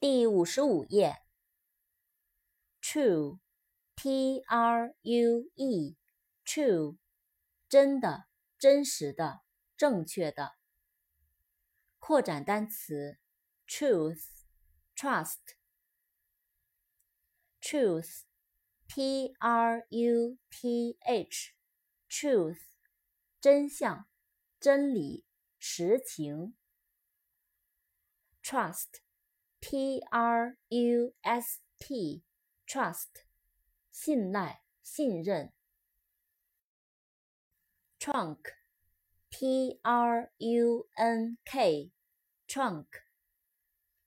第五十五页。True，T-R-U-E，True，真的、真实的、正确的。扩展单词，truth，trust，truth，t r u t h，truth，真相、真理、实情。Trust。T R U S T，trust，信赖、信任。Trunk，T R U N K，trunk，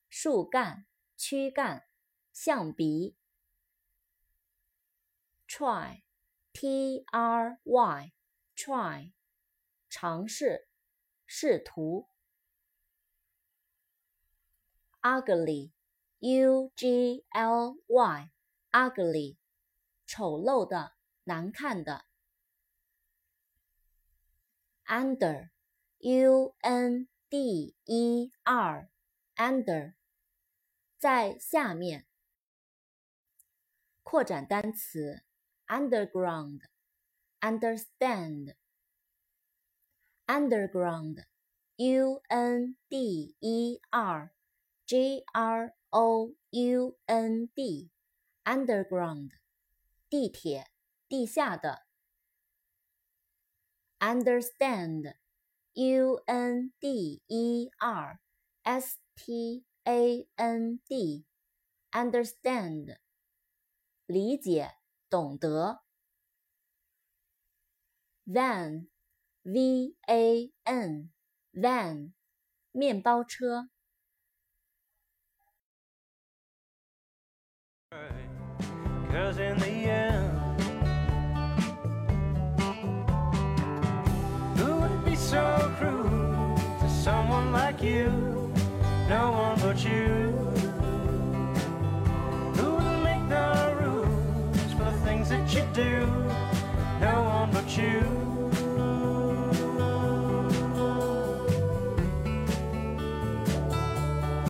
树干、躯干、象鼻。Try，T R Y，try，尝试、试图。Ugly, u g l y, ugly, 丑陋的，难看的。under, u n d e r, under, 在下面。扩展单词：underground, understand, underground, u n d e r G R O U N D，underground，地铁，地下的。understand，U N D E R S T A N D，understand，理解，懂得。van，V A N，van，面包车。Like you? No one but you. Who would make the rules for the things that you do? No one but you.